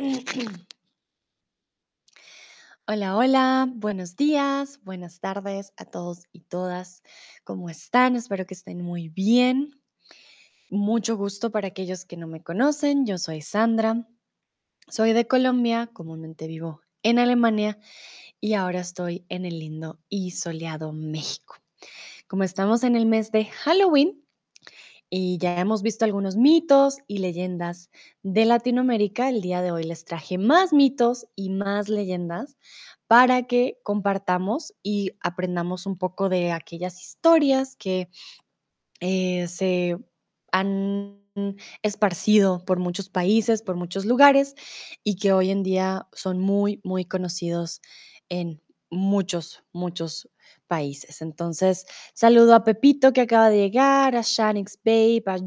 Hola, hola, buenos días, buenas tardes a todos y todas. ¿Cómo están? Espero que estén muy bien. Mucho gusto para aquellos que no me conocen. Yo soy Sandra. Soy de Colombia, comúnmente vivo en Alemania y ahora estoy en el lindo y soleado México. Como estamos en el mes de Halloween, y ya hemos visto algunos mitos y leyendas de Latinoamérica. El día de hoy les traje más mitos y más leyendas para que compartamos y aprendamos un poco de aquellas historias que eh, se han esparcido por muchos países, por muchos lugares y que hoy en día son muy, muy conocidos en muchos, muchos países. Entonces, saludo a Pepito que acaba de llegar, a Shanix Babe, a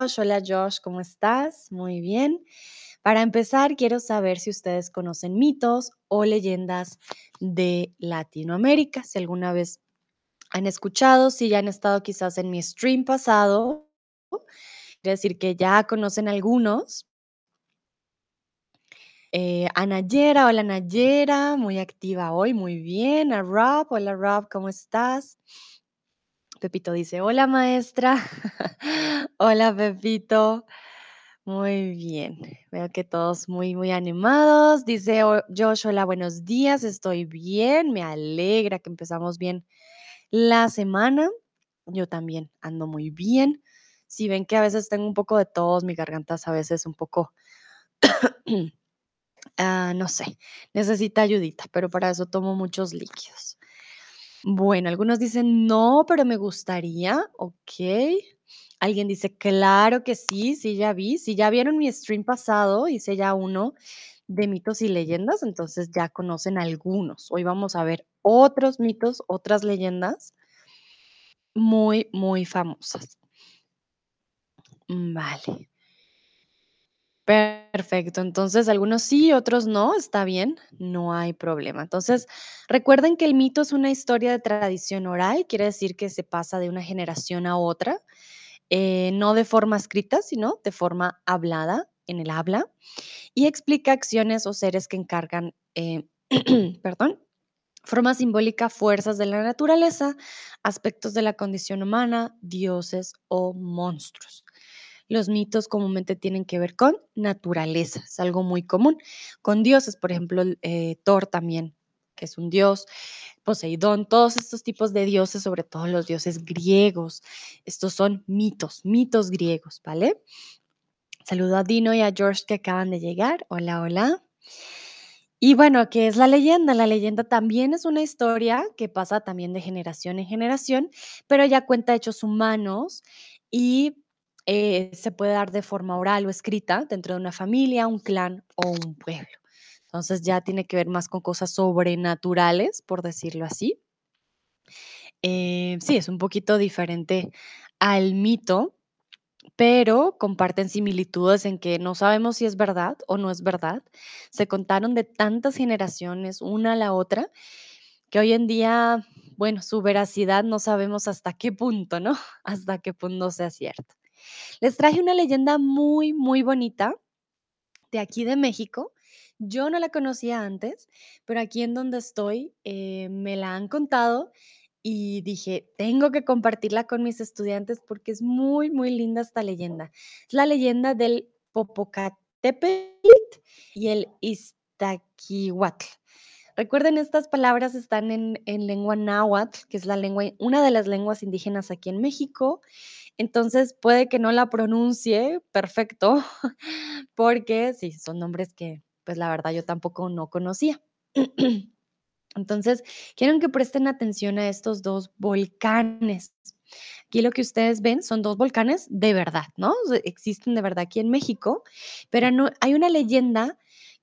Josh. Hola Josh, ¿cómo estás? Muy bien. Para empezar, quiero saber si ustedes conocen mitos o leyendas de Latinoamérica, si alguna vez han escuchado, si ya han estado quizás en mi stream pasado, quiere decir que ya conocen algunos. Eh, a hola Nayera, muy activa hoy, muy bien. A Rob, hola Rob, ¿cómo estás? Pepito dice, hola maestra. hola Pepito. Muy bien, veo que todos muy, muy animados. Dice "Oh, Josh, hola, buenos días, estoy bien, me alegra que empezamos bien la semana. Yo también ando muy bien. Si ven que a veces tengo un poco de tos, mi garganta a veces un poco, ah, no sé, necesita ayudita, pero para eso tomo muchos líquidos. Bueno, algunos dicen no, pero me gustaría, ok. Alguien dice, claro que sí, sí, ya vi. Si ya vieron mi stream pasado, hice ya uno de mitos y leyendas, entonces ya conocen algunos. Hoy vamos a ver otros mitos, otras leyendas muy, muy famosas. Mm, Vale. Perfecto, entonces algunos sí, otros no, está bien, no hay problema. Entonces, recuerden que el mito es una historia de tradición oral, quiere decir que se pasa de una generación a otra, eh, no de forma escrita, sino de forma hablada, en el habla, y explica acciones o seres que encargan, eh, perdón, forma simbólica, fuerzas de la naturaleza, aspectos de la condición humana, dioses o monstruos. Los mitos comúnmente tienen que ver con naturaleza, es algo muy común. Con dioses, por ejemplo, eh, Thor también, que es un dios, Poseidón, todos estos tipos de dioses, sobre todo los dioses griegos. Estos son mitos, mitos griegos, ¿vale? Saludo a Dino y a George que acaban de llegar. Hola, hola. Y bueno, ¿qué es la leyenda? La leyenda también es una historia que pasa también de generación en generación, pero ya cuenta hechos humanos y eh, se puede dar de forma oral o escrita dentro de una familia, un clan o un pueblo. Entonces ya tiene que ver más con cosas sobrenaturales, por decirlo así. Eh, sí, es un poquito diferente al mito, pero comparten similitudes en que no sabemos si es verdad o no es verdad. Se contaron de tantas generaciones, una a la otra, que hoy en día, bueno, su veracidad no sabemos hasta qué punto, ¿no? Hasta qué punto sea cierto. Les traje una leyenda muy, muy bonita de aquí de México. Yo no la conocía antes, pero aquí en donde estoy eh, me la han contado y dije, tengo que compartirla con mis estudiantes porque es muy, muy linda esta leyenda. Es la leyenda del Popocatépetl y el Iztaccíhuatl. Recuerden, estas palabras están en, en lengua náhuatl, que es la lengua, una de las lenguas indígenas aquí en México. Entonces puede que no la pronuncie perfecto, porque sí, son nombres que, pues la verdad, yo tampoco no conocía. Entonces, quiero que presten atención a estos dos volcanes. Aquí lo que ustedes ven son dos volcanes de verdad, ¿no? Existen de verdad aquí en México, pero no, hay una leyenda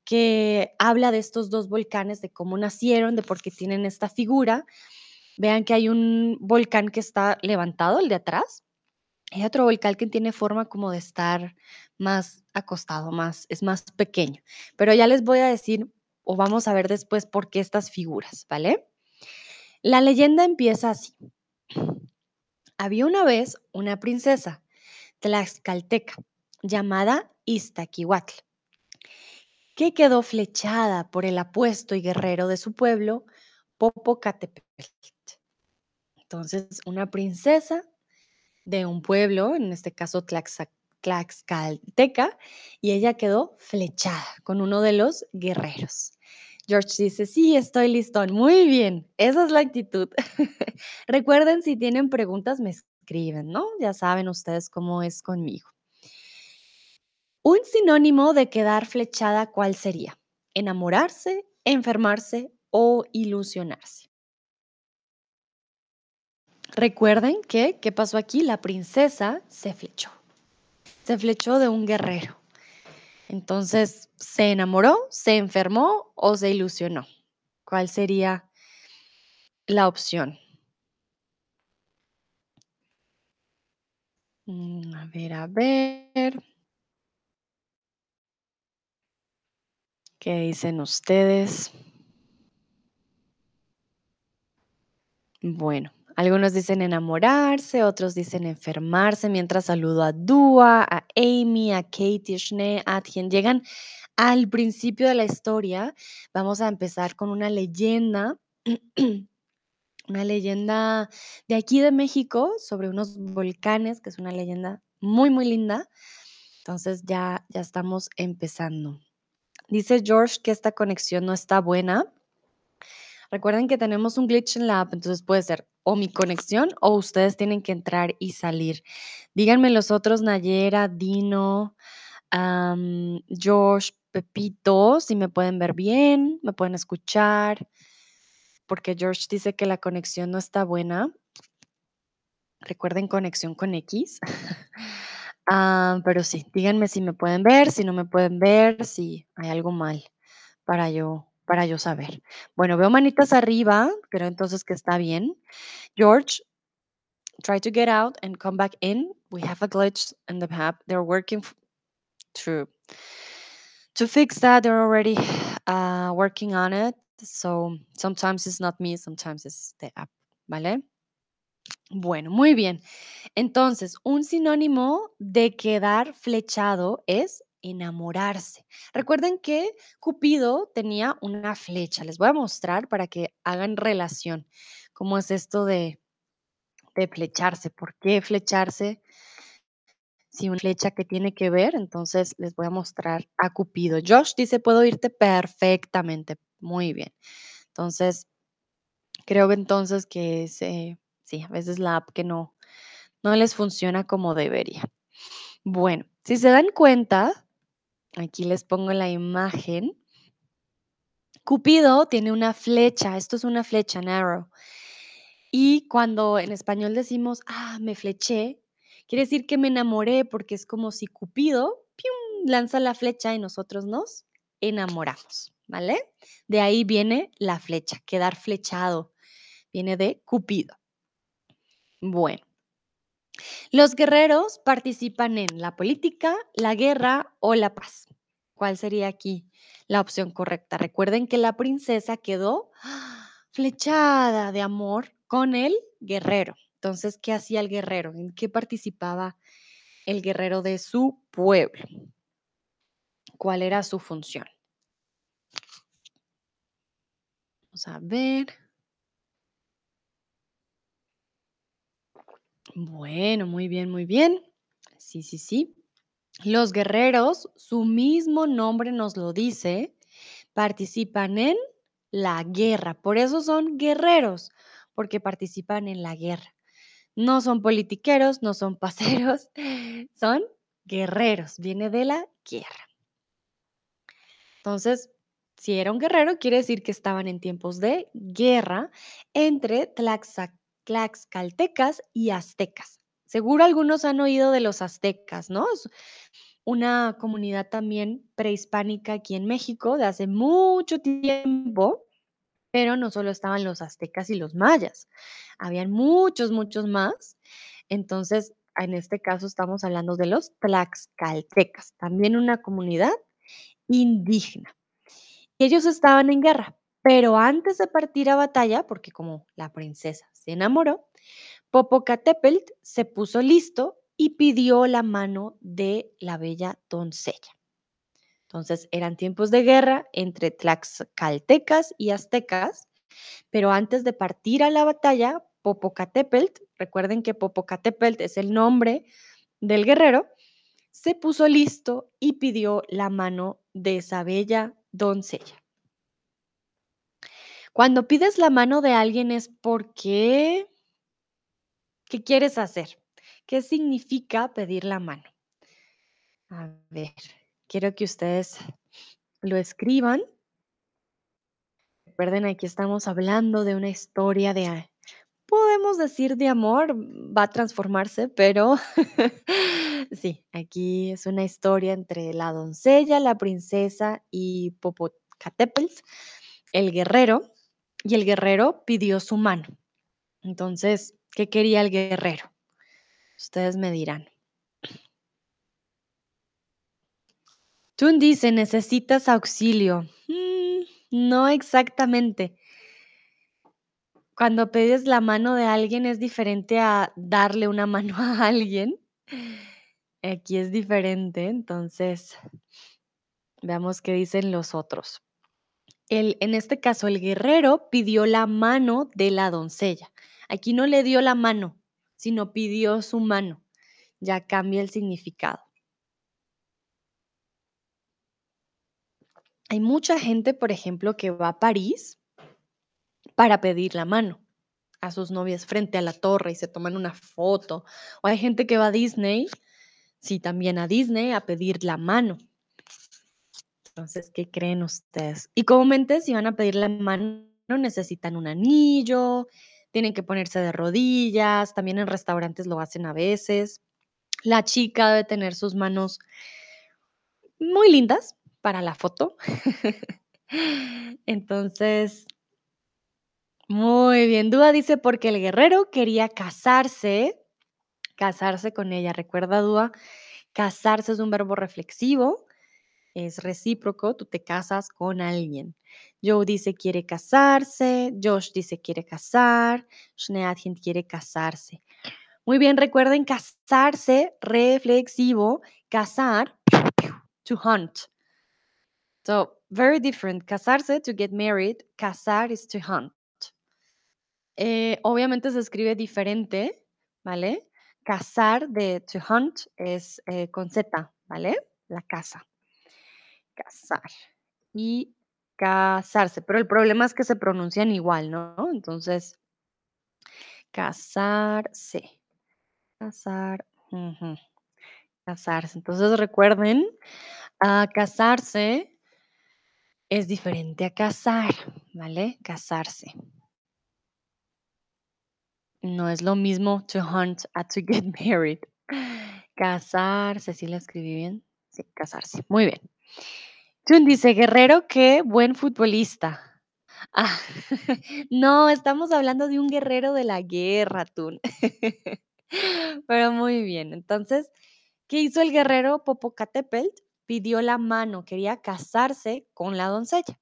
que habla de estos dos volcanes, de cómo nacieron, de por qué tienen esta figura. Vean que hay un volcán que está levantado, el de atrás, hay otro volcán que tiene forma como de estar más acostado, más, es más pequeño. Pero ya les voy a decir, o vamos a ver después por qué estas figuras, ¿vale? La leyenda empieza así. Había una vez una princesa tlaxcalteca llamada Iztaccíhuatl. Que quedó flechada por el apuesto y guerrero de su pueblo, Popocatépetl. Entonces, una princesa de un pueblo, en este caso Tlaxcalteca, y ella quedó flechada con uno de los guerreros. George dice, sí, estoy listón. Muy bien, esa es la actitud. Recuerden, si tienen preguntas, me escriben, ¿no? Ya saben ustedes cómo es conmigo. Un sinónimo de quedar flechada, ¿cuál sería? Enamorarse, enfermarse o ilusionarse. Recuerden que, ¿qué pasó aquí? La princesa se flechó. Se flechó de un guerrero. Entonces, ¿se enamoró, se enfermó o se ilusionó? ¿Cuál sería la opción? Mm, A ver, a ver. ¿Qué dicen ustedes? Bueno, algunos dicen enamorarse, otros dicen enfermarse, mientras saludo a Dua, a Amy, a Katie, Schnee, a quien llegan al principio de la historia. Vamos a empezar con una leyenda, una leyenda de aquí de México sobre unos volcanes, que es una leyenda muy, muy linda. Entonces ya, ya estamos empezando. Dice George que esta conexión no está buena. Recuerden que tenemos un glitch en la app, entonces puede ser o mi conexión o ustedes tienen que entrar y salir. Díganme los otros, Nayera, Dino, Josh, Pepito, si me pueden ver bien, me pueden escuchar, porque George dice que la conexión no está buena. Recuerden conexión con X. Ah, pero sí, díganme si me pueden ver, si no me pueden ver, si hay algo mal para yo, para yo saber. Bueno, veo manitas arriba, creo entonces que está bien. George, try to get out and come back in. We have a glitch in the app. They're working to to fix that. They're already uh, working on it. So sometimes it's not me, sometimes it's the app. ¿Vale? Bueno, muy bien. Entonces, un sinónimo de quedar flechado es enamorarse. Recuerden que Cupido tenía una flecha. Les voy a mostrar para que hagan relación. ¿Cómo es esto de, de flecharse? ¿Por qué flecharse? Si una flecha que tiene que ver, entonces les voy a mostrar a Cupido. Josh dice, puedo irte perfectamente. Muy bien. Entonces, creo entonces que es, eh, sí, a veces la app que no, no les funciona como debería. Bueno, si se dan cuenta, aquí les pongo la imagen. Cupido tiene una flecha, esto es una flecha, un arrow. Y cuando en español decimos, ah, me fleché, quiere decir que me enamoré porque es como si Cupido ¡pium! lanza la flecha y nosotros nos enamoramos, ¿vale? De ahí viene la flecha, quedar flechado, viene de Cupido. Bueno, los guerreros participan en la política, la guerra o la paz. ¿Cuál sería aquí la opción correcta? Recuerden que la princesa quedó flechada de amor con el guerrero. Entonces, ¿qué hacía el guerrero? ¿En qué participaba el guerrero de su pueblo? ¿Cuál era su función? Vamos a ver. Bueno, muy bien, muy bien. Sí, sí, sí. Los guerreros, su mismo nombre nos lo dice, participan en la guerra. Por eso son guerreros, porque participan en la guerra. No son politiqueros, no son paseros, son guerreros. Viene de la guerra. Entonces, si era un guerrero, quiere decir que estaban en tiempos de guerra entre Tlaxac- tlaxcaltecas y aztecas. Seguro algunos han oído de los aztecas, ¿no? Una comunidad también prehispánica aquí en México de hace mucho tiempo, pero no solo estaban los aztecas y los mayas, habían muchos, muchos más. Entonces, en este caso estamos hablando de los tlaxcaltecas, también una comunidad indígena. Ellos estaban en guerra, pero antes de partir a batalla, porque como la princesa se enamoró, Popocatépetl se puso listo y pidió la mano de la bella doncella. Entonces, eran tiempos de guerra entre tlaxcaltecas y aztecas, pero antes de partir a la batalla, Popocatépetl, recuerden que Popocatépetl es el nombre del guerrero, se puso listo y pidió la mano de esa bella doncella. Cuando pides la mano de alguien es porque, ¿qué quieres hacer? ¿Qué significa pedir la mano? A ver, quiero que ustedes lo escriban. Recuerden, aquí estamos hablando de una historia de, podemos decir de amor, va a transformarse, pero sí, aquí es una historia entre la doncella, la princesa y Popocatépetl, el guerrero, y el guerrero pidió su mano. Entonces, ¿qué quería el guerrero? Ustedes me dirán. Tun dice, necesitas auxilio. Mm, no exactamente. Cuando pides la mano de alguien es diferente a darle una mano a alguien. Aquí es diferente, entonces veamos qué dicen los otros. En este caso, el guerrero pidió la mano de la doncella. Aquí no le dio la mano, sino pidió su mano. Ya cambia el significado. Hay mucha gente, por ejemplo, que va a París para pedir la mano a sus novias frente a la torre y se toman una foto. O hay gente que va a Disney, sí, también a Disney a pedir la mano. Entonces, ¿qué creen ustedes? Y comúnmente si van a pedir la mano necesitan un anillo, tienen que ponerse de rodillas, también en restaurantes lo hacen a veces. La chica debe tener sus manos muy lindas para la foto. Entonces, muy bien. Dúa dice, porque el guerrero quería casarse, casarse con ella. Recuerda, Dúa, casarse es un verbo reflexivo, es recíproco, tú te casas con alguien. Joe dice quiere casarse, Josh dice quiere casar, Schneadchen quiere casarse. Muy bien, recuerden casarse, reflexivo, casar, to hunt. So, very different. Casarse, to get married, casar is to hunt. Eh, obviamente se escribe diferente, ¿vale? Cazar de to hunt es eh, con Z, ¿vale? La casa. Cazar. Y casarse. Pero el problema es que se pronuncian igual, ¿no? Entonces, casarse. Casar. Casarse. Entonces recuerden, a casarse es diferente a casar, ¿vale? Casarse. No es lo mismo to hunt a to get married. Casarse, ¿sí la escribí bien? Sí, casarse. Muy bien. Chun dice, Guerrero, qué buen futbolista. Ah, no, estamos hablando de un guerrero de la guerra, Tun. Pero muy bien. Entonces, ¿qué hizo el guerrero Popocatépetl? Pidió la mano, quería casarse con la doncella.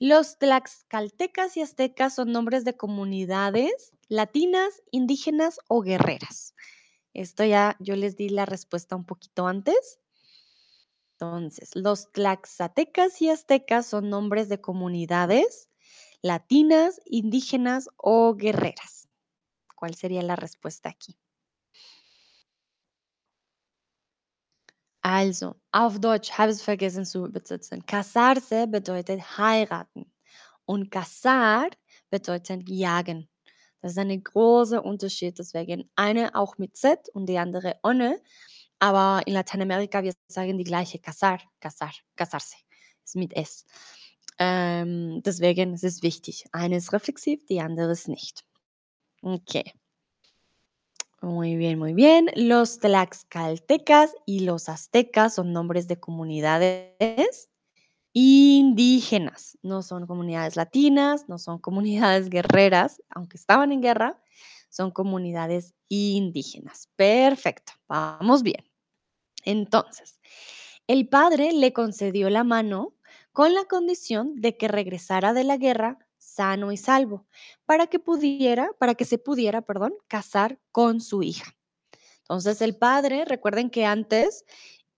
Los tlaxcaltecas y aztecas son nombres de comunidades latinas, indígenas o guerreras. Esto ya yo les di la respuesta un poquito antes. Entonces, los tlaxatecas y aztecas son nombres de comunidades latinas, indígenas o guerreras. ¿Cuál sería la respuesta aquí? Also, auf Deutsch habe ich es vergessen zu übersetzen. Casarse bedeutet heiraten und cazar bedeutet jagen. Das ist ein großer Unterschied. Deswegen eine auch mit Z und die andere ohne. Aber in Lateinamerika, wir sagen die gleiche cazar, cazar, casarse. Ist mit S. Ähm, deswegen ist es wichtig. Eine ist reflexiv, die andere ist nicht. Okay. Muy bien, muy bien. Los tlaxcaltecas y los aztecas son nombres de comunidades indígenas. No son comunidades latinas, no son comunidades guerreras, aunque estaban en guerra, son comunidades indígenas. Perfecto, vamos bien. Entonces, el padre le concedió la mano con la condición de que regresara de la guerra sano y salvo, para que pudiera, para que se pudiera, perdón, casar con su hija. Entonces el padre, recuerden que antes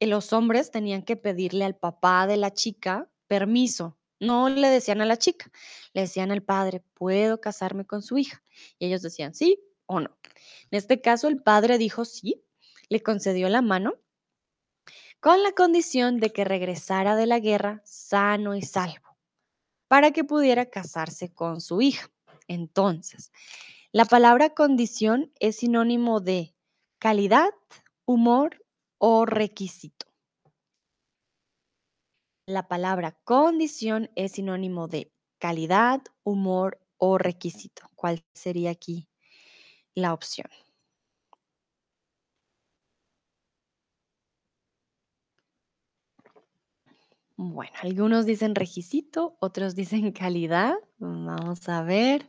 eh, los hombres tenían que pedirle al papá de la chica permiso. No le decían a la chica, le decían al padre, ¿puedo casarme con su hija? Y ellos decían sí o no. En este caso, el padre dijo sí, le concedió la mano con la condición de que regresara de la guerra sano y salvo, para que pudiera casarse con su hija. Entonces, la palabra condición es sinónimo de calidad, humor o requisito. La palabra condición es sinónimo de calidad, humor o requisito. ¿Cuál sería aquí la opción? Bueno, algunos dicen requisito, otros dicen calidad. Vamos a ver.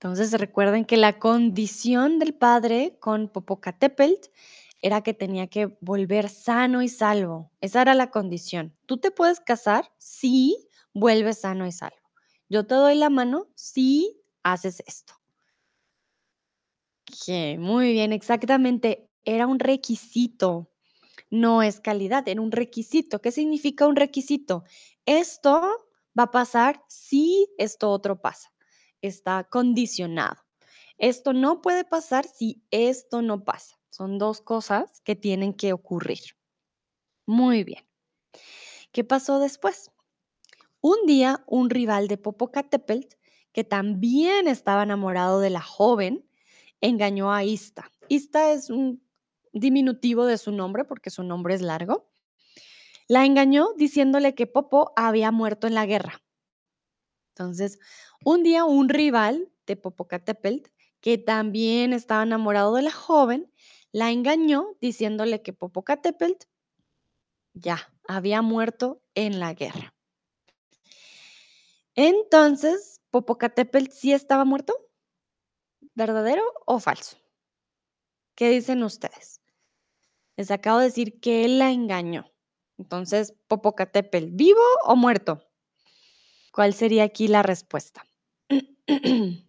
Entonces recuerden que la condición del padre con Popocatépetl era que tenía que volver sano y salvo. Esa era la condición. Tú te puedes casar si vuelves sano y salvo. Yo te doy la mano si haces esto. Muy bien, exactamente. Era un requisito, no es calidad, era un requisito. ¿Qué significa un requisito? Esto va a pasar si esto otro pasa está condicionado. Esto no puede pasar si esto no pasa. Son dos cosas que tienen que ocurrir. Muy bien. ¿Qué pasó después? Un día, un rival de Popocatépetl, que también estaba enamorado de la joven, engañó a Ista. Ista es un diminutivo de su nombre porque su nombre es largo. La engañó diciéndole que Popo había muerto en la guerra. Entonces, un día un rival de Popocatépetl, que también estaba enamorado de la joven, la engañó diciéndole que Popocatépetl ya había muerto en la guerra. Entonces, ¿Popocatépetl sí estaba muerto? ¿Verdadero o falso? ¿Qué dicen ustedes? Les acabo de decir que él la engañó. Entonces, ¿Popocatépetl vivo o muerto? ¿Cuál sería aquí la respuesta?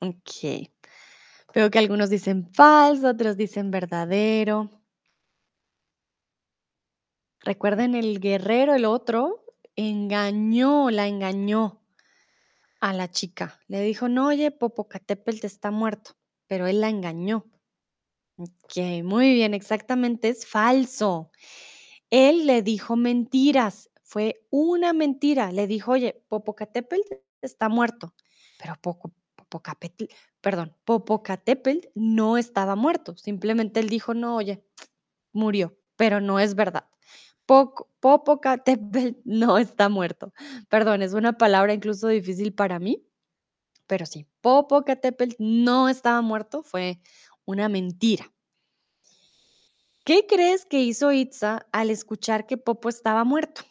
Ok. Veo que algunos dicen falso, otros dicen verdadero. Recuerden, el guerrero, el otro, engañó, la engañó a la chica. Le dijo, no, oye, Popocatépetl está muerto, pero él la engañó. Ok, muy bien, exactamente, es falso. Él le dijo mentiras, fue una mentira. Le dijo, oye, Popocatépetl está muerto, pero poco, Popocatépetl, perdón, Popocatépetl no estaba muerto. Simplemente él dijo, no, oye, murió, pero no es verdad. Popocatépetl no está muerto. Perdón, es una palabra incluso difícil para mí, pero sí, Popocatépetl no estaba muerto, fue una mentira. ¿Qué crees que hizo Itza al escuchar que Popo estaba muerto?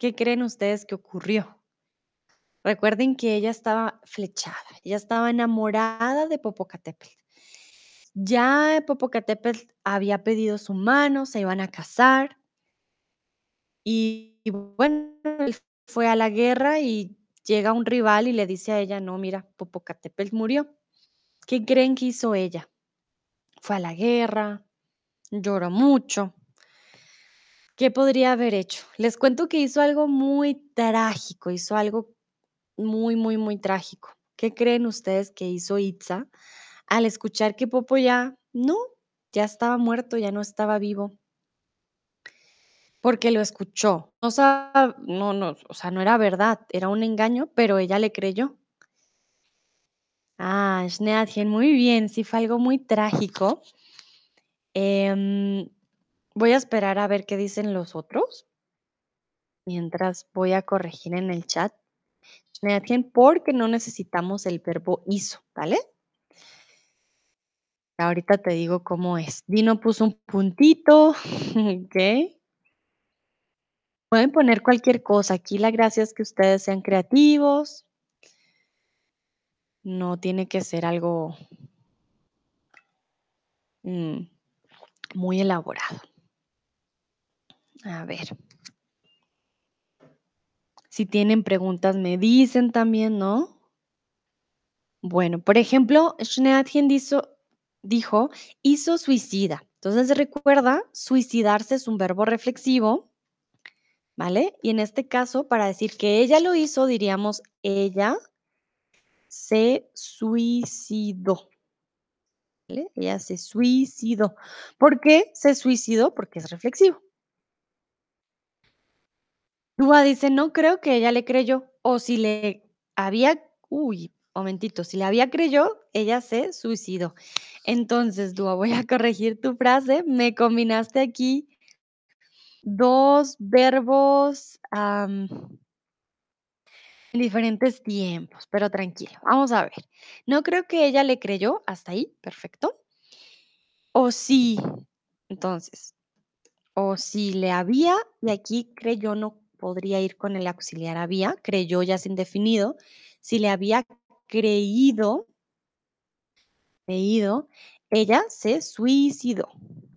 ¿Qué creen ustedes que ocurrió? Recuerden que ella estaba flechada, ella estaba enamorada de Popocatépetl. Ya Popocatépetl había pedido su mano, se iban a casar. Y, bueno, él fue a la guerra y llega un rival y le dice a ella, no, mira, Popocatépetl murió. ¿Qué creen que hizo ella? Fue a la guerra, lloró mucho. ¿Qué podría haber hecho? Les cuento que hizo algo muy trágico, hizo algo muy, muy, muy trágico. ¿Qué creen ustedes que hizo Itza al escuchar que Popo ya no, ya estaba muerto, ya no estaba vivo? Porque lo escuchó. O sea, no, no, o sea, no era verdad, era un engaño, pero ella le creyó. Ah, Schneadchen, muy bien, sí fue algo muy trágico. Em, voy a esperar a ver qué dicen los otros. Mientras voy a corregir en el chat. Schneadchen, porque no necesitamos el verbo hizo, ¿vale? Ahorita te digo cómo es. Dino puso un puntito, ¿ok? Pueden poner cualquier cosa. Aquí la gracia es que ustedes sean creativos. No tiene que ser algo mm, muy elaborado. A ver. Si tienen preguntas, me dicen también, ¿no? Bueno, por ejemplo, Schneadchen dijo, dijo, hizo suicida. Entonces recuerda, suicidarse es un verbo reflexivo, ¿vale? Y en este caso, para decir que ella lo hizo, diríamos, ella se suicidó. ¿vale? Ella se suicidó. ¿Por qué se suicidó? Porque es reflexivo. Dúa dice, no creo que ella le creyó. O si le había, uy, momentito, si le había creyó, ella se suicidó. Entonces, Dúa, voy a corregir tu frase. Me combinaste aquí dos verbos en diferentes tiempos, pero tranquilo. Vamos a ver. No creo que ella le creyó. Hasta ahí, perfecto. O sí. Entonces, o si le había, y aquí creyó no podría ir con el auxiliar había, creyó ya es indefinido. Si le había creído, creído, ella se suicidó,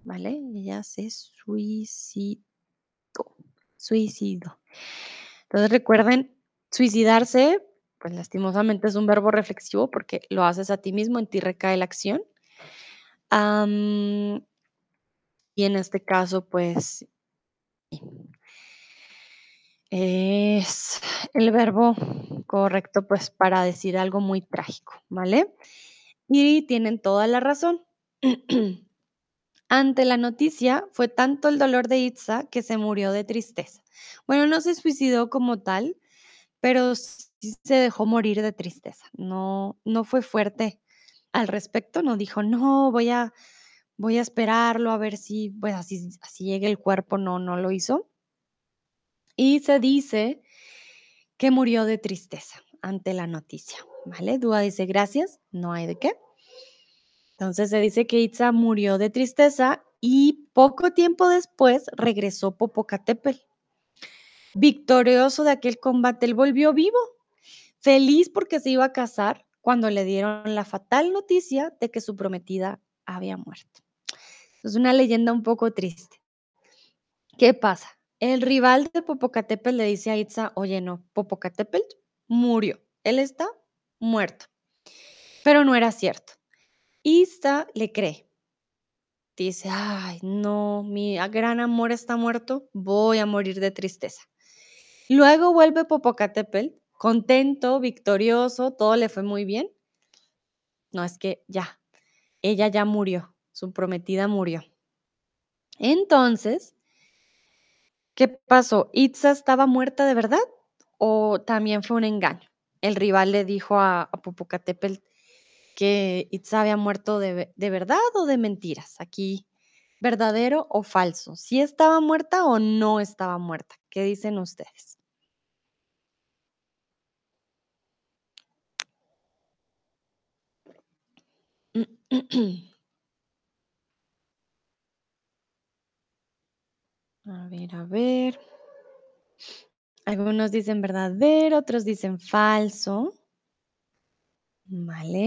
¿vale? Ella se suicidó, suicidó. Entonces recuerden, suicidarse, pues lastimosamente es un verbo reflexivo porque lo haces a ti mismo, en ti recae la acción. Y en este caso, pues es el verbo correcto, pues para decir algo muy trágico, ¿vale? Y tienen toda la razón. Ante la noticia, fue tanto el dolor de Itza que se murió de tristeza. Bueno, no se suicidó como tal, pero sí se dejó morir de tristeza. No, no fue fuerte al respecto, no dijo, no, voy a, voy a esperarlo a ver si, pues así, así llegue el cuerpo, no, no lo hizo. Y se dice que murió de tristeza ante la noticia, ¿vale? Dúa dice, gracias, no hay de qué. Entonces se dice que Itza murió de tristeza y poco tiempo después regresó Popocatépetl. Victorioso de aquel combate, él volvió vivo, feliz porque se iba a casar cuando le dieron la fatal noticia de que su prometida había muerto. Es una leyenda un poco triste. ¿Qué pasa? El rival de Popocatépetl le dice a Itza, oye, no, Popocatépetl murió, él está muerto. Pero no era cierto. Itza le cree. Dice, ay, no, mi gran amor está muerto, voy a morir de tristeza. Luego vuelve Popocatépetl, contento, victorioso, todo le fue muy bien. No, es que ya, ella ya murió, su prometida murió. Entonces, ¿qué pasó? ¿Itza estaba muerta de verdad o también fue un engaño? El rival le dijo a, a que Itza había muerto de, de verdad o de mentiras. Aquí, verdadero o falso. ¿Si estaba muerta o no estaba muerta? ¿Qué dicen ustedes? A ver, a ver. Algunos dicen verdadero, otros dicen falso. Vale.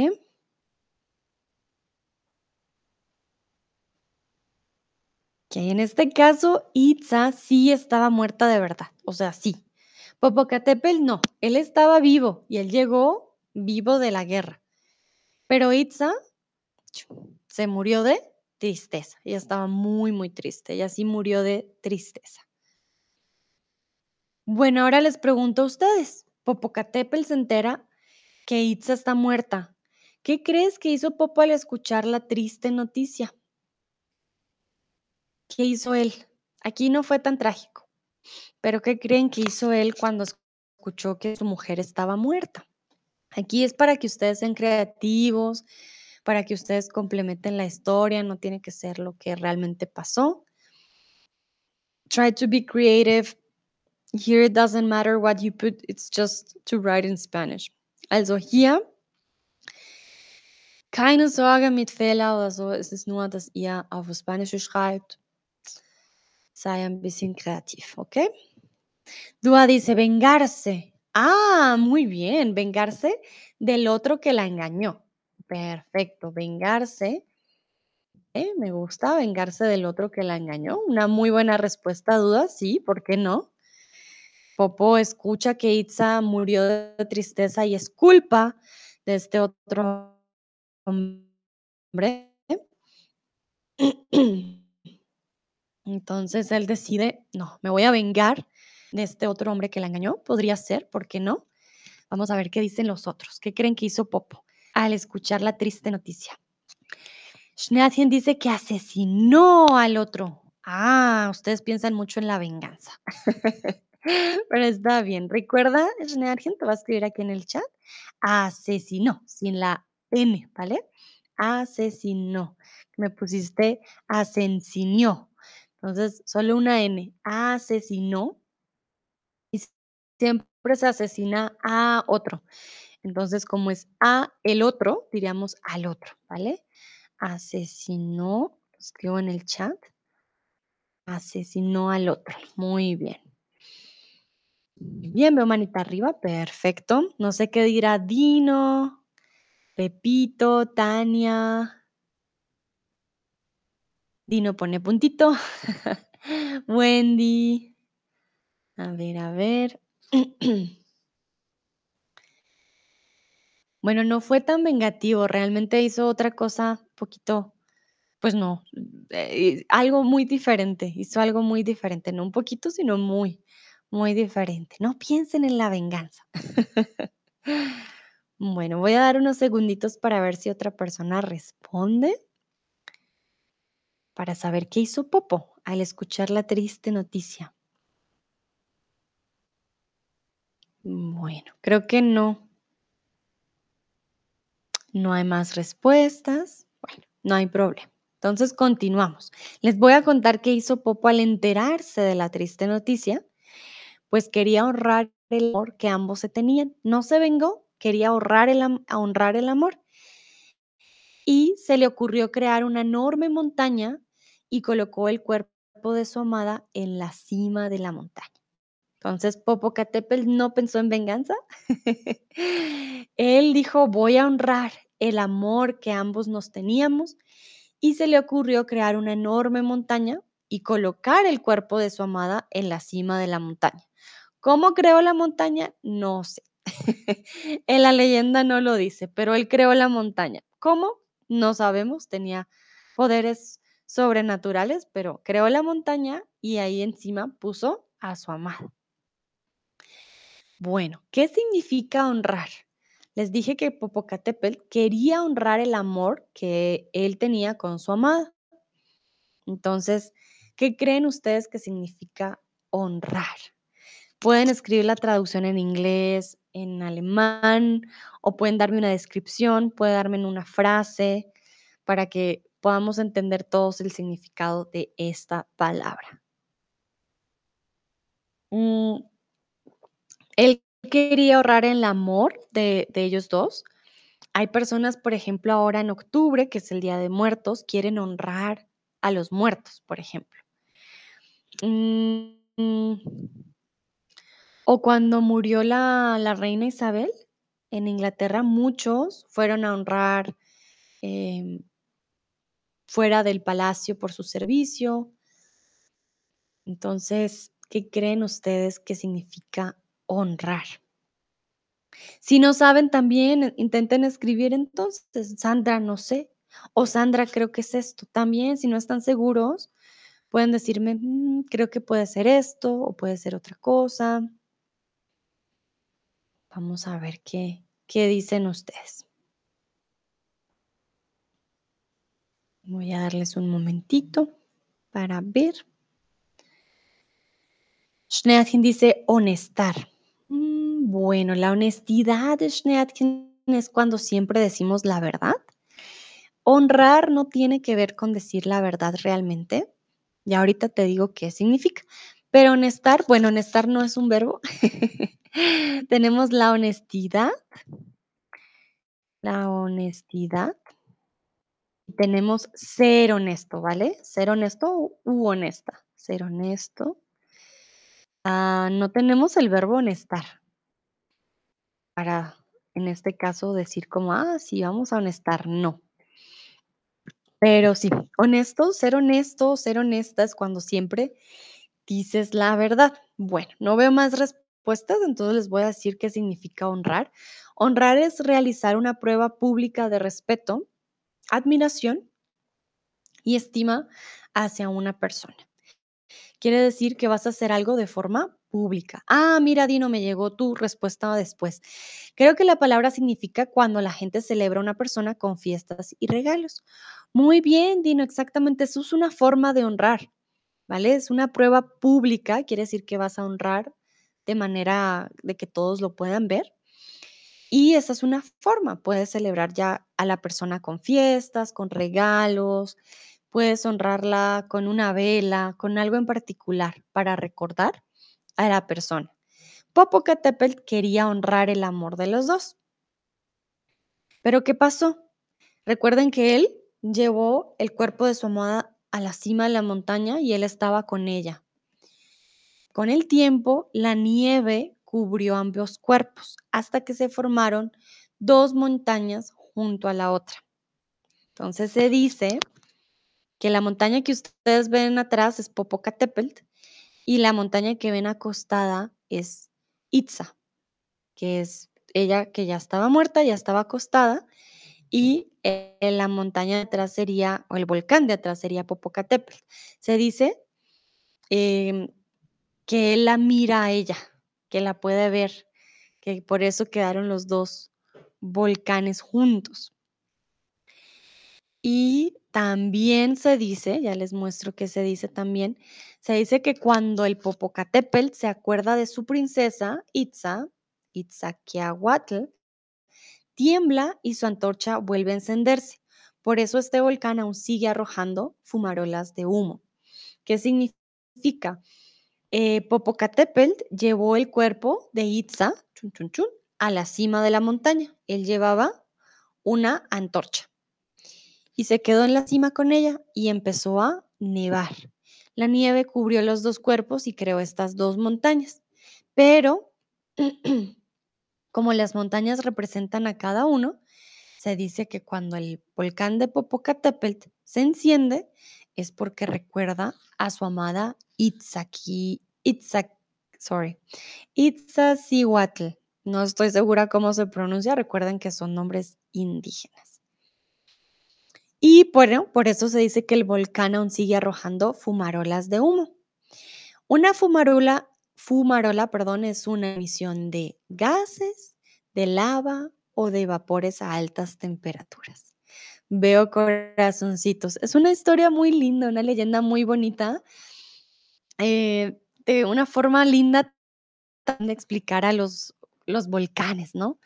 Que en este caso, Itza sí estaba muerta de verdad. O sea, sí. Popocatépetl no. Él estaba vivo y él llegó vivo de la guerra. Pero Itza se murió de tristeza. Ella estaba muy, muy triste. Ella sí murió de tristeza. Bueno, ahora les pregunto a ustedes. Popocatépetl se entera que Itza está muerta. ¿Qué crees que hizo Popo al escuchar la triste noticia? ¿Qué hizo él? Aquí no fue tan trágico, pero ¿qué creen que hizo él cuando escuchó que su mujer estaba muerta? Aquí es para que ustedes sean creativos, para que ustedes complementen la historia, no tiene que ser lo que realmente pasó. Try to be creative. Here it doesn't matter what you put, it's just to write in Spanish. Also hier keine Sorge mit Fehler oder so, es ist nur, dass ihr auf Spanisch. Sei ein bisschen creativ, ¿ok? Dúa dice vengarse. Ah, muy bien, vengarse del otro que la engañó. Perfecto, vengarse. Eh, me gusta vengarse del otro que la engañó. Una muy buena respuesta, Duda, sí, ¿por qué no? Popo escucha que Itza murió de tristeza y es culpa de este otro hombre. Entonces él decide, no, me voy a vengar de este otro hombre que la engañó. Podría ser, ¿por qué no? Vamos a ver qué dicen los otros. ¿Qué creen que hizo Popo al escuchar la triste noticia? Schneadchen dice que asesinó al otro. Ah, ustedes piensan mucho en la venganza. Pero está bien. Recuerda, Schneadchen, te va a escribir aquí en el chat. Asesinó, sin la N, ¿vale? Asesinó. Me pusiste asesinó. Entonces, solo una N. Asesinó. Y siempre se asesina a otro. Entonces, como es a el otro, diríamos al otro, ¿vale? Asesinó, lo escribo en el chat. Asesinó al otro. Muy bien. Bien, veo manita arriba, perfecto. No sé qué dirá Dino, Pepito, Tania. Dino pone puntito. Wendy. A ver, a ver. Bueno, no fue tan vengativo, realmente hizo otra cosa poquito, pues no, eh, algo muy diferente, hizo algo muy diferente, no un poquito, sino muy, muy diferente. No piensen en la venganza. Bueno, voy a dar unos segunditos para ver si otra persona responde, para saber qué hizo Popo al escuchar la triste noticia. Bueno, creo que no. No hay más respuestas. Bueno, no hay problema. Entonces continuamos. Les voy a contar qué hizo Popo al enterarse de la triste noticia. Pues quería honrar el amor que ambos se tenían. No se vengó, quería honrar el, honrar el amor. Y se le ocurrió crear una enorme montaña y colocó el cuerpo de su amada en la cima de la montaña. Entonces Popocatépetl no pensó en venganza. Él dijo, voy a honrar el amor que ambos nos teníamos y se le ocurrió crear una enorme montaña y colocar el cuerpo de su amada en la cima de la montaña. ¿Cómo creó la montaña? No sé. en la leyenda no lo dice, pero él creó la montaña. ¿Cómo? No sabemos. Tenía poderes sobrenaturales, pero creó la montaña y ahí encima puso a su amada. Bueno, ¿qué significa honrar? Les dije que Popocatépetl quería honrar el amor que él tenía con su amada. Entonces, ¿qué creen ustedes que significa honrar? Pueden escribir la traducción en inglés, en alemán, o pueden darme una descripción, pueden darme una frase para que podamos entender todos el significado de esta palabra. Mm, él quería ahorrar el amor de, ellos dos. Hay personas, por ejemplo, ahora en octubre, que es el Día de Muertos, quieren honrar a los muertos, por ejemplo. Mm, o cuando murió la, reina Isabel en Inglaterra, muchos fueron a honrar em, fuera del palacio por su servicio. Entonces, ¿qué creen ustedes que significa honrar. Si no saben también, intenten escribir entonces, Sandra, no sé, o Sandra, creo que es esto. También, si no están seguros, pueden decirme, mm, creo que puede ser esto o puede ser otra cosa. Vamos a ver qué, qué dicen ustedes. Voy a darles un momentito para ver. Schneadchen dice honestar. Mm, bueno, la honestidad, Schneadchen, es cuando siempre decimos la verdad. Honrar no tiene que ver con decir la verdad realmente. Y ahorita te digo qué significa. Pero honestar, bueno, honestar no es un verbo. Tenemos la honestidad. La honestidad. Tenemos ser honesto, ¿vale? Ser honesto u honesta. Ser honesto. Ah, no tenemos el verbo honestar para, en este caso, decir como, ah, sí, vamos a honestar, no. Pero sí, honesto, ser honesto, ser honesta es cuando siempre dices la verdad. Bueno, no veo más respuestas. respuestas, entonces les voy a decir qué significa honrar. Honrar es realizar una prueba pública de respeto, admiración y estima hacia una persona. Quiere decir que vas a hacer algo de forma pública. Ah, mira, Dino, me llegó tu respuesta después. Creo que la palabra significa cuando la gente celebra a una persona con fiestas y regalos. Muy bien, Dino, exactamente. Eso es una forma de honrar, ¿vale? Es una prueba pública, quiere decir que vas a honrar de manera de que todos lo puedan ver. Y esa es una forma, puedes celebrar ya a la persona con fiestas, con regalos, puedes honrarla con una vela, con algo en particular para recordar a la persona. Popocatépetl quería honrar el amor de los dos. Pero ¿qué pasó? Recuerden que él llevó el cuerpo de su amada a la cima de la montaña y él estaba con ella. Con el tiempo, la nieve cubrió ambos cuerpos hasta que se formaron dos montañas junto a la otra. Entonces se dice que la montaña que ustedes ven atrás es Popocatépetl y la montaña que ven acostada es Itza, que es ella que ya estaba muerta, ya estaba acostada, y eh, la montaña de atrás sería, o el volcán de atrás sería Popocatépetl. Se dice em, que él la mira a ella, que la puede ver, que por eso quedaron los dos volcanes juntos. Y también se dice, ya les muestro que se dice también, se dice que cuando el Popocatépetl se acuerda de su princesa Itza, Itzaquiahuatl, tiembla y su antorcha vuelve a encenderse. Por eso este volcán aún sigue arrojando fumarolas de humo. ¿Qué significa? Eh, Popocatépetl llevó el cuerpo de Itza a la cima de la montaña. Él llevaba una antorcha y se quedó en la cima con ella y empezó a nevar. La nieve cubrió los dos cuerpos y creó estas dos montañas. Pero como las montañas representan a cada uno, se dice que cuando el volcán de Popocatépetl se enciende es porque recuerda a su amada Itzaki, Itzak, sorry. No estoy segura cómo se pronuncia, recuerden que son nombres indígenas. Y bueno, por eso se dice que el volcán aún sigue arrojando fumarolas de humo. Una fumarola, fumarola, perdón, es una emisión de gases, de lava o de vapores a altas temperaturas. Veo corazoncitos. Es una historia muy linda, una leyenda muy bonita, eh, de una forma linda de explicar a los, los volcanes, ¿no?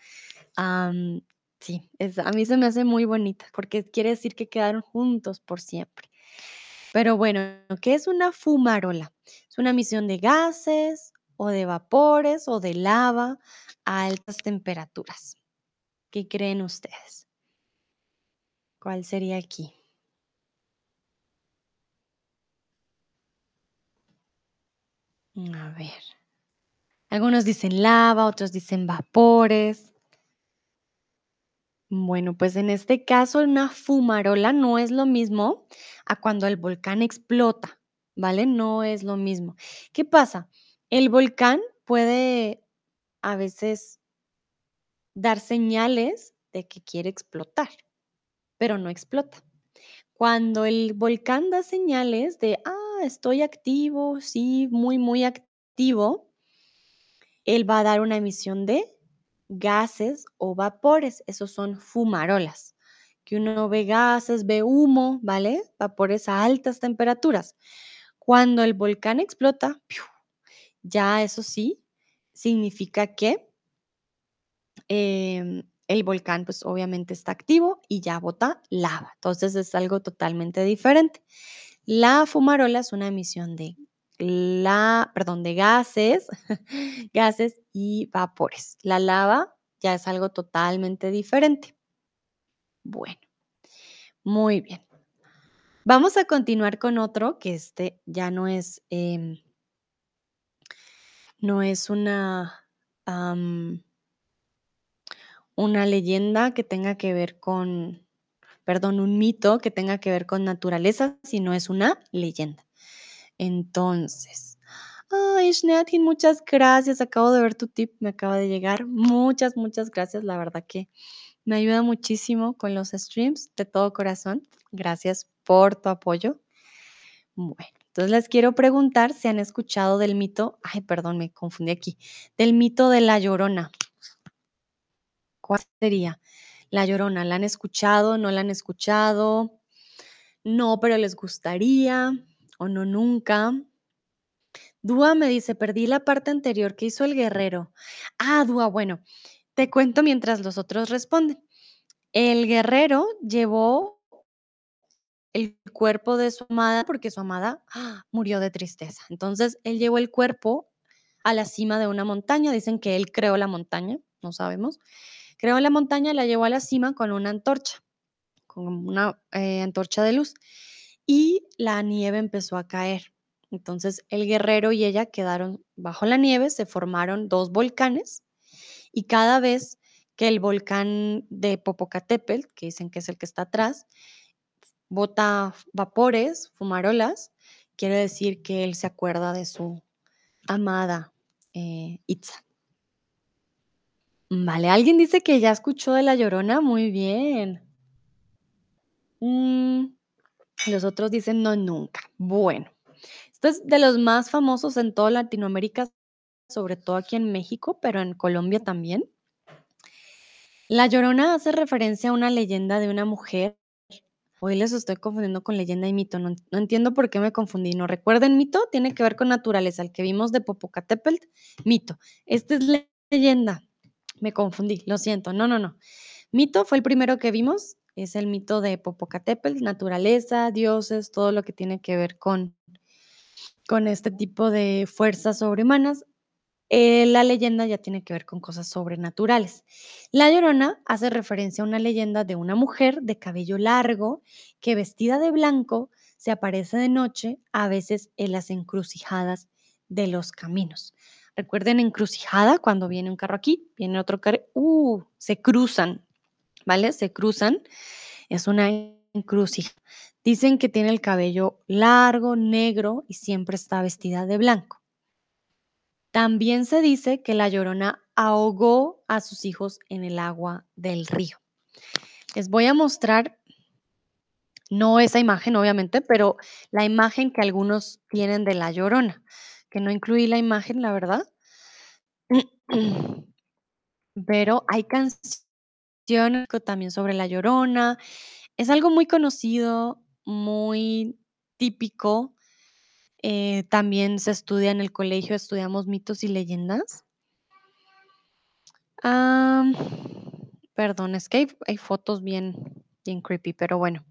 sí, es, a mí se me hace muy bonita porque quiere decir que quedaron juntos por siempre. Pero bueno, ¿qué es una fumarola? Es una emisión de gases o de vapores o de lava a altas temperaturas. ¿Qué creen ustedes? ¿Cuál sería aquí? A ver. Algunos dicen lava, otros dicen vapores. Bueno, pues en este caso una fumarola no es lo mismo a cuando el volcán explota, ¿vale? No es lo mismo. ¿Qué pasa? El volcán puede a veces dar señales de que quiere explotar, pero no explota. Cuando el volcán da señales de, ah, estoy activo, sí, muy, muy activo, él va a dar una emisión de gases o vapores. Esos son fumarolas. Que uno ve gases, ve humo, ¿vale? Vapores a altas temperaturas. Cuando el volcán explota, ya eso sí, significa que em, el volcán pues obviamente está activo y ya bota lava. Entonces es algo totalmente diferente. La fumarola es una emisión de la, perdón, de gases, gases y vapores. La lava ya es algo totalmente diferente. Bueno, muy bien. Vamos a continuar con otro que este ya no es, em, no es una, una leyenda que tenga que ver con, perdón, un mito que tenga que ver con naturaleza, sino es una leyenda. Entonces, Ay, Schneatin, muchas gracias. Acabo de ver tu tip, me acaba de llegar. Muchas, muchas gracias. La verdad que me ayuda muchísimo con los streams de todo corazón. Gracias por tu apoyo. Bueno, entonces les quiero preguntar si han escuchado del mito, ay, perdón, me confundí aquí, del mito de la Llorona. ¿Cuál sería? La Llorona, ¿la han escuchado? ¿No la han escuchado? No, pero les gustaría o no nunca. Dúa me dice, perdí la parte anterior que hizo el guerrero. Ah, Dúa, bueno, te cuento mientras los otros responden. El guerrero llevó el cuerpo de su amada porque su amada ¡ah! murió de tristeza. Entonces, él llevó el cuerpo a la cima de una montaña. Dicen que él creó la montaña, no sabemos. Creó la montaña, la llevó a la cima con una antorcha, con una eh, antorcha de luz. Y la nieve empezó a caer. Entonces, el guerrero y ella quedaron bajo la nieve, se formaron dos volcanes y cada vez que el volcán de Popocatépetl, que dicen que es el que está atrás, bota vapores, fumarolas, quiere decir que él se acuerda de su amada eh, Itza. Vale, alguien dice que ya escuchó de La Llorona, muy bien. Mm, los otros dicen no, nunca. Bueno, esto es de los más famosos en toda Latinoamérica, sobre todo aquí en México, pero en Colombia también. La Llorona hace referencia a una leyenda de una mujer Hoy les estoy confundiendo con leyenda y mito. No, entiendo por qué me confundí. No recuerden, mito tiene que ver con naturaleza. El que vimos de Popocatépetl, mito. Este es le- leyenda. Me confundí, lo siento. No, no, no. Mito fue el primero que vimos. Es el mito de Popocatépetl, naturaleza, dioses, todo lo que tiene que ver con, con este tipo de fuerzas sobrehumanas. Eh, la leyenda ya tiene que ver con cosas sobrenaturales. La Llorona hace referencia a una leyenda de una mujer de cabello largo que vestida de blanco se aparece de noche, a veces en las encrucijadas de los caminos. Recuerden encrucijada cuando viene un carro aquí, viene otro carro, uh, se cruzan, ¿vale? Se cruzan, es una encrucijada. Dicen que tiene el cabello largo, negro y siempre está vestida de blanco. También se dice que la Llorona ahogó a sus hijos en el agua del río. Les voy a mostrar, no esa imagen obviamente, pero la imagen que algunos tienen de la Llorona, que no incluí la imagen, la verdad. Pero hay canciones también sobre la Llorona. Es algo muy conocido, muy típico. Eh, también se estudia en el colegio, estudiamos mitos y leyendas. Perdón, es que hay, hay fotos bien, bien creepy, pero bueno.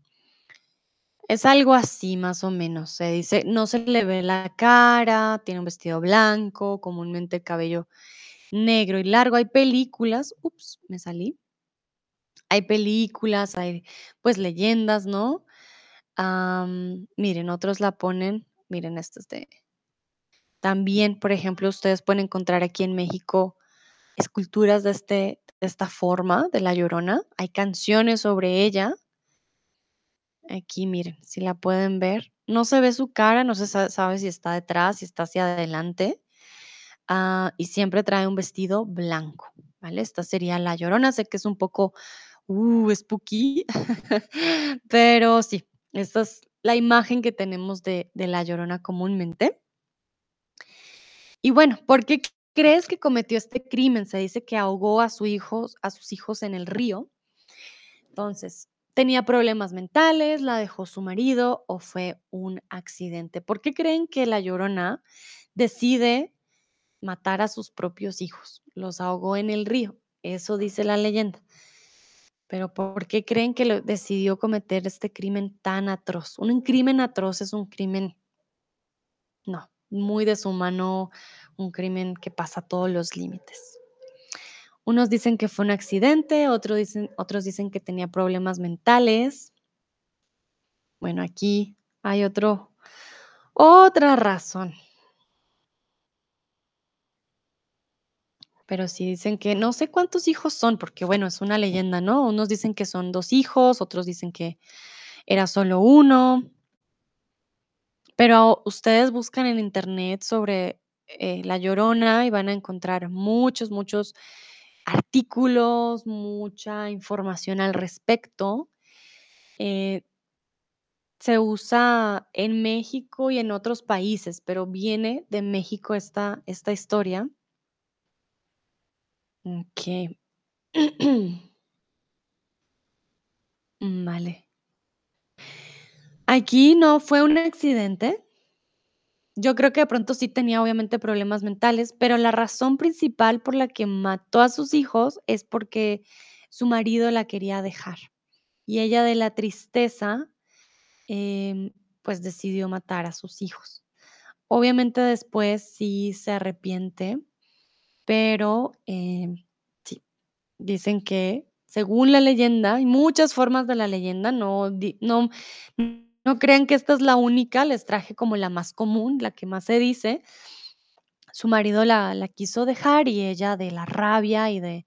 Es algo así, más o menos. Se dice, no se le ve la cara, tiene un vestido blanco, comúnmente el cabello negro y largo. Hay películas, ups, me salí. Hay películas, hay pues leyendas, ¿no? Miren, otros la ponen, miren, esto es de... También, por ejemplo, ustedes pueden encontrar aquí en México esculturas de, este, de esta forma, de La Llorona. Hay canciones sobre ella. Aquí, miren, si la pueden ver. No se ve su cara, no se sa- sabe si está detrás, si está hacia adelante. Ah, y siempre trae un vestido blanco, ¿vale? Esta sería La Llorona. Sé que es un poco, uh, spooky, pero sí, esta es la imagen que tenemos de, de La Llorona comúnmente. Y bueno, ¿por qué crees que cometió este crimen? Se dice que ahogó a, su hijo, a sus hijos en el río. Entonces, ¿tenía problemas mentales? ¿La dejó su marido o fue un accidente? ¿Por qué creen que la Llorona decide matar a sus propios hijos? Los ahogó en el río. Eso dice la leyenda. Pero ¿por qué creen que decidió cometer este crimen tan atroz? Un crimen atroz es un crimen, no, muy deshumano, un crimen que pasa todos los límites. Unos dicen que fue un accidente, otros dicen, otros dicen que tenía problemas mentales. Bueno, aquí hay otro, otra razón. Pero sí dicen que no sé cuántos hijos son, porque bueno, es una leyenda, ¿no? Unos dicen que son dos hijos, otros dicen que era solo uno. Pero ustedes buscan en internet sobre eh, La Llorona y van a encontrar muchos, muchos artículos, mucha información al respecto. Eh, se usa en México y en otros países, pero viene de México esta, esta historia. Ok. Vale. Aquí no fue un accidente. Yo creo que de pronto sí tenía obviamente problemas mentales, pero la razón principal por la que mató a sus hijos es porque su marido la quería dejar. Y ella de la tristeza, em, pues decidió matar a sus hijos. Obviamente después sí se arrepiente, pero em, sí, dicen que según la leyenda, hay muchas formas de la leyenda, no, no crean que esta es la única, les traje como la más común, la que más se dice, su marido la la quiso dejar y ella de la rabia y de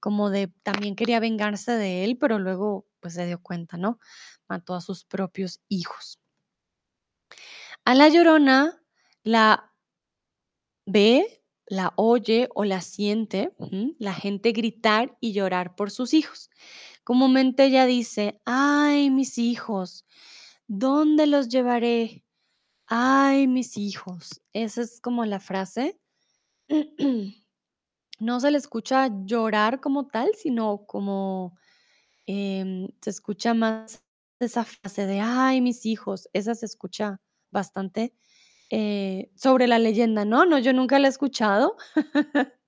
como de también quería vengarse de él, pero luego, pues, se dio cuenta, ¿no? Mató a sus propios hijos. A la Llorona la ve, la oye o la siente, la gente gritar y llorar por sus hijos. Comúnmente ella dice: "Ay, mis hijos, ¿dónde los llevaré? Ay, mis hijos". Esa es como la frase. No se le escucha llorar como tal, sino como, em, se escucha más esa frase de: "Ay, mis hijos", esa se escucha bastante, eh, sobre la leyenda, ¿no? No, yo nunca la he escuchado.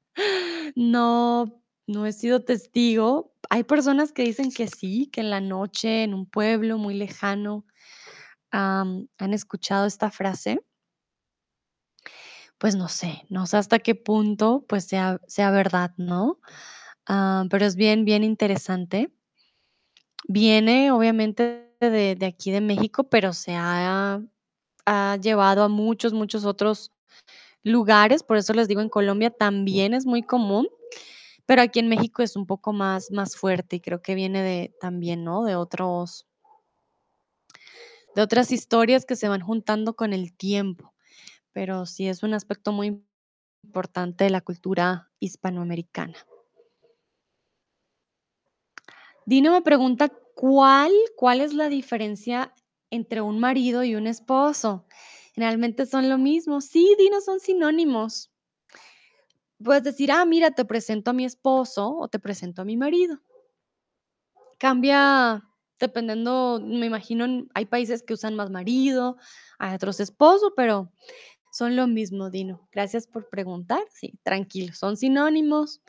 No, no he sido testigo. Hay personas que dicen que sí, que en la noche, en un pueblo muy lejano, han escuchado esta frase. Pues no sé, no sé hasta qué punto, pues, sea sea verdad, ¿no? Ah, pero es bien, bien interesante. Viene, obviamente, de de aquí de México, pero se ha ha llevado a muchos, muchos otros lugares, por eso les digo, en Colombia también es muy común, pero aquí en México es un poco más más fuerte, y creo que viene de también, ¿no? De otros de otras historias que se van juntando con el tiempo, pero sí es un aspecto muy importante de la cultura hispanoamericana. Dino me pregunta, ¿cuál cuál es la diferencia entre un marido y un esposo? Generalmente son lo mismo. Sí, Dino, son sinónimos. Puedes decir: "Ah, mira, te presento a mi esposo o te presento a mi marido". Cambia dependiendo, me imagino, hay países que usan más marido, hay otros esposo, pero son lo mismo, Dino. Gracias por preguntar. Sí, tranquilo, son sinónimos.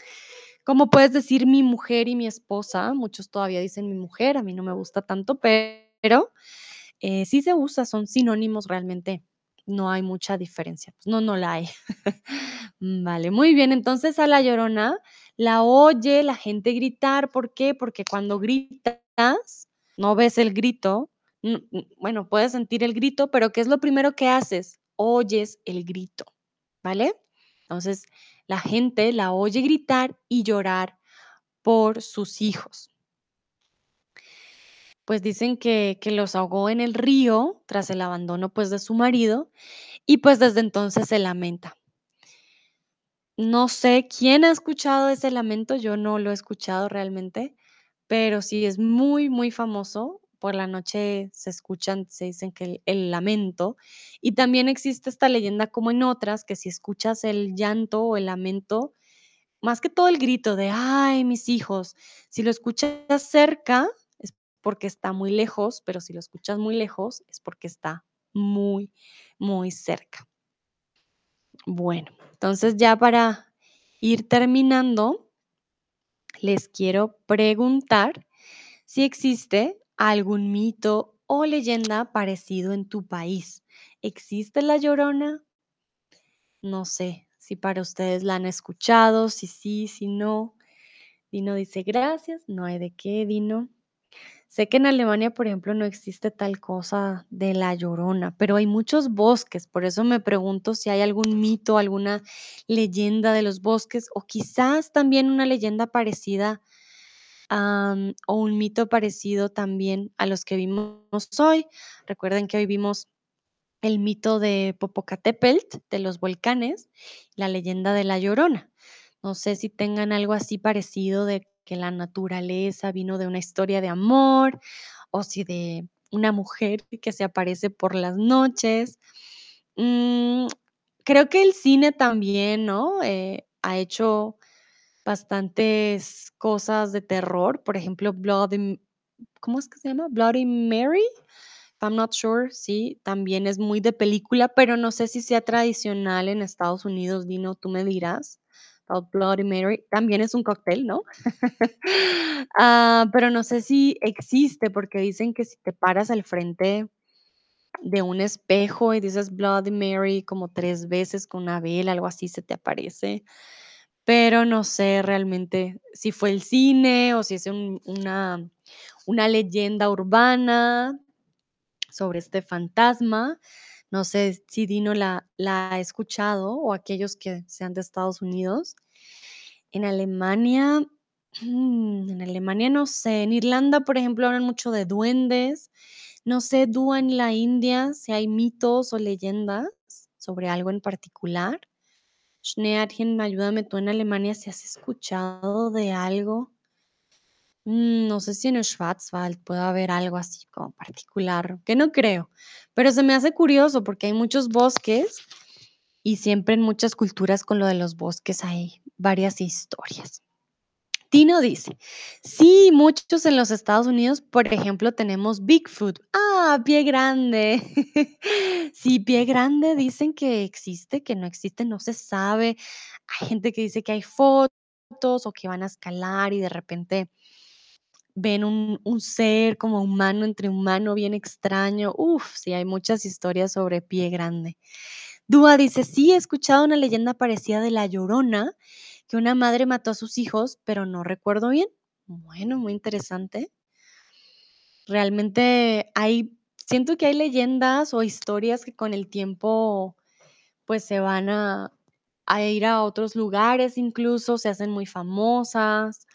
Como puedes decir mi mujer y mi esposa, muchos todavía dicen mi mujer, a mí no me gusta tanto, pero, eh, sí se usa, son sinónimos realmente, no hay mucha diferencia, pues no, no la hay. Mm, Vale, muy bien, entonces a la Llorona la oye la gente gritar, ¿por qué? Porque cuando gritas, no ves el grito, mm, mm, bueno, puedes sentir el grito, pero ¿qué es lo primero que haces? Oyes el grito, ¿vale? Entonces, la gente la oye gritar y llorar por sus hijos. Pues dicen que, que los ahogó en el río tras el abandono pues de su marido y pues desde entonces se lamenta. No sé quién ha escuchado ese lamento, yo no lo he escuchado realmente, pero sí es muy, muy famoso. Por la noche se escuchan, se dicen que el, el lamento. Y también existe esta leyenda como en otras, que si escuchas el llanto o el lamento, más que todo el grito de, ay, mis hijos, si lo escuchas cerca porque está muy lejos, pero si lo escuchas muy lejos es porque está muy, muy cerca. Bueno, entonces ya para ir terminando, les quiero preguntar si existe algún mito o leyenda parecido en tu país. ¿Existe la Llorona? No sé si para ustedes la han escuchado, si sí, si no. Dino dice gracias, no hay de qué, Dino. Sé que en Alemania, por ejemplo, no existe tal cosa de la Llorona, pero hay muchos bosques, por eso me pregunto si hay algún mito, alguna leyenda de los bosques o quizás también una leyenda parecida o un mito parecido también a los que vimos hoy. Recuerden que hoy vimos el mito de Popocatépetl, de los volcanes, la leyenda de La Llorona. No sé si tengan algo así parecido de que la naturaleza vino de una historia de amor o si de una mujer que se aparece por las noches. Mm, creo que el cine también, ¿no? Eh, ha hecho bastantes cosas de terror, por ejemplo, Bloody ¿cómo es que se llama? Bloody Mary, I'm not sure, sí, también es muy de película, pero no sé si sea tradicional en Estados Unidos, Dino, tú me dirás. Bloody Mary, también es un cóctel, ¿no? Ah, pero no sé si existe, porque dicen que si te paras al frente de un espejo y dices Bloody Mary como 3 veces con una vela, algo así, se te aparece. Pero no sé realmente si fue el cine o si es un una una leyenda urbana sobre este fantasma. No sé si Dino la ha escuchado o aquellos que sean de Estados Unidos. En Alemania, en Alemania no sé. En Irlanda, por ejemplo, hablan mucho de duendes. No sé, Dúa, en la India, si hay mitos o leyendas sobre algo en particular. Schneeätchen, ayúdame tú en Alemania, si has escuchado de algo. Mm, no sé si en el Schwarzwald pueda haber algo así como particular, que no creo, pero se me hace curioso porque hay muchos bosques y siempre en muchas culturas con lo de los bosques hay varias historias. Tino dice, sí, muchos en los Estados Unidos, por ejemplo, tenemos Bigfoot. Ah, pie grande. Sí, pie grande dicen que existe, que no existe, no se sabe. Hay gente que dice que hay fotos o que van a escalar y de repente ven un un ser como humano entre humano bien extraño. Uf, sí, hay muchas historias sobre pie grande. Dúa dice, sí, he escuchado una leyenda parecida de La Llorona, que una madre mató a sus hijos, pero no recuerdo bien. Bueno, muy interesante. Realmente hay siento que hay leyendas o historias que con el tiempo, pues, se van a a ir a otros lugares, incluso se hacen muy famosas,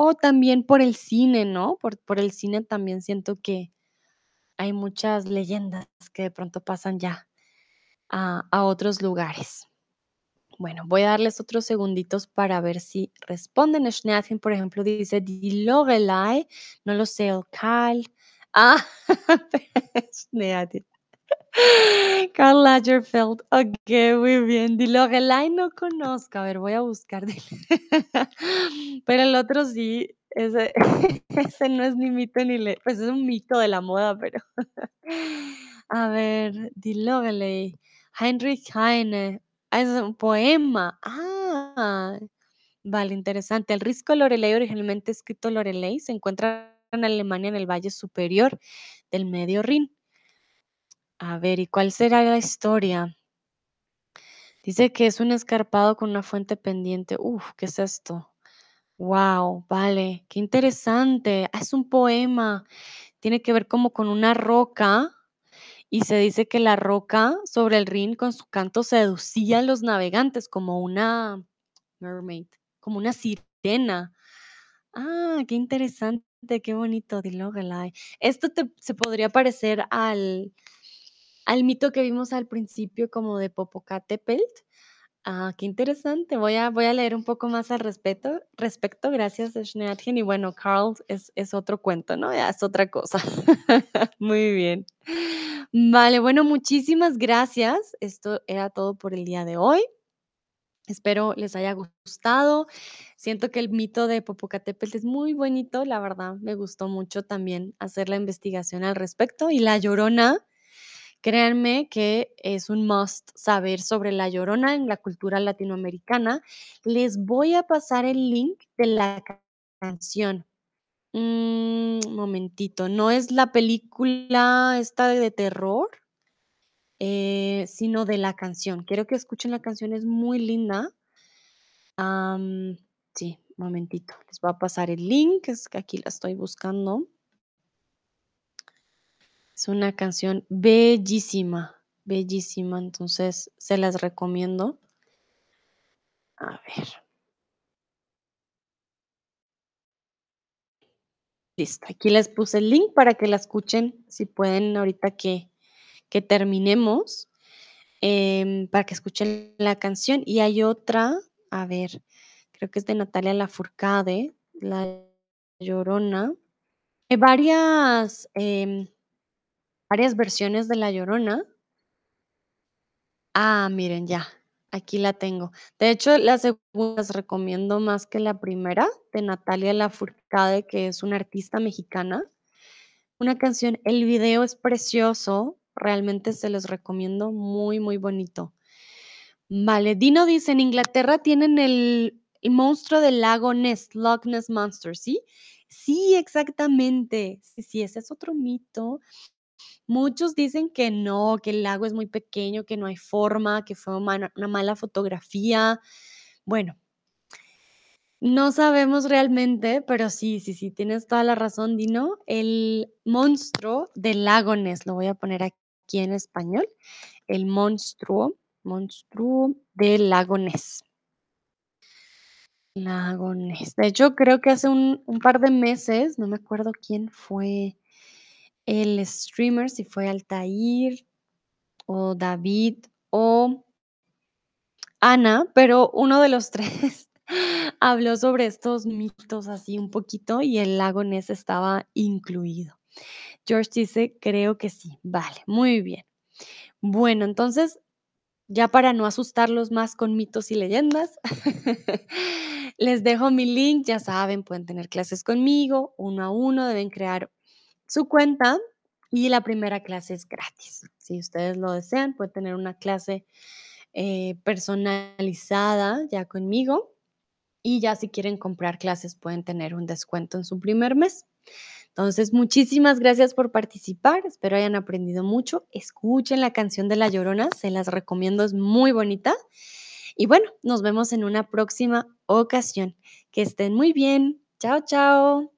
o también por el cine, ¿no? Por por el cine también siento que hay muchas leyendas que de pronto pasan ya a a otros lugares. Bueno, voy a darles otros segunditos para ver si responden. Schneeätchen, por ejemplo, dice: no lo sé, el Cal. Ah, Schneeätchen. Karl Lagerfeld, okey, muy bien. Die Loreley no conozco, a ver, voy a buscar pero el otro sí, ese ese no es ni mito ni le pues es un mito de la moda, pero a ver, Die Loreley, Heinrich Heine, ah, es un poema. Ah, vale, interesante. El risco Loreley, originalmente escrito Loreley, se encuentra en Alemania, en el Valle Superior del Medio Rin. A ver, ¿y cuál será la historia? Dice que es un escarpado con una fuente pendiente. Uf, ¿qué es esto? Guau, vale, qué interesante. Ah, es un poema. Tiene que ver como con una roca, y se dice que la roca sobre el Rin con su canto seducía a los navegantes como una mermaid, como una sirena. Ah, qué interesante, qué bonito, Loreley. Esto te se podría parecer al al mito que vimos al principio como de Popocatépetl. Ah, qué interesante. Voy a voy a leer un poco más al respeto respecto. Gracias, Schneeätchen. Y bueno, Karl es es otro cuento, ¿no? Ya es otra cosa. Muy bien. Vale, bueno, muchísimas gracias. Esto era todo por el día de hoy. Espero les haya gustado. Siento que el mito de Popocatépetl es muy bonito, la verdad, me gustó mucho también hacer la investigación al respecto. Y La Llorona, créanme que es un must saber sobre La Llorona en la cultura latinoamericana. Les voy a pasar el link de la canción. Mm, momentito, no es la película esta de terror eh, sino de la canción. Quiero que escuchen la canción, es muy linda. Am, sí, momentito, les voy a pasar el link, es que aquí la estoy buscando. Es una canción bellísima, bellísima, entonces se las recomiendo. A ver. Listo, aquí les puse el link para que la escuchen, si pueden ahorita que que terminemos, em, para que escuchen la canción. Y hay otra, a ver, creo que es de Natalia Lafourcade, La Llorona. Hay varias, em, varias versiones de La Llorona. Ah, miren, ya, aquí la tengo. De hecho, la segunda las recomiendo más que la primera, de Natalia Lafourcade, que es una artista mexicana. Una canción el video es precioso, realmente se los recomiendo, muy, muy bonito. Vale, Dino dice: "En Inglaterra tienen el el monstruo del lago Ness, Loch Ness Monster", ¿sí? Sí, exactamente. Sí, sí, ese es otro mito. Muchos dicen que no, que el lago es muy pequeño, que no hay forma, que fue una mala fotografía. Bueno no sabemos realmente, pero sí, sí, sí, tienes toda la razón, Dino. El monstruo del lago Ness, lo voy a poner aquí en español. El monstruo, monstruo del lago Ness. Lago. De hecho, creo que hace un un par de meses, no me acuerdo quién fue el streamer, si fue Altair, o David, o Ana, pero uno de los 3 habló sobre estos mitos así un poquito, y el lago Ness estaba incluido. George dice: "Creo que sí". Vale, muy bien. Bueno, entonces, ya para no asustarlos más con mitos y leyendas, les dejo mi link, ya saben, pueden tener clases conmigo, uno a uno, deben crear su cuenta, y la primera clase es gratis. Si ustedes lo desean, pueden tener una clase, eh, personalizada ya conmigo, y ya si quieren comprar clases, pueden tener un descuento en su primer mes. Entonces, muchísimas gracias por participar, espero hayan aprendido mucho. Escuchen la canción de La Llorona, se las recomiendo, es muy bonita. Y bueno, nos vemos en una próxima ocasión. Que estén muy bien. Chao, chao.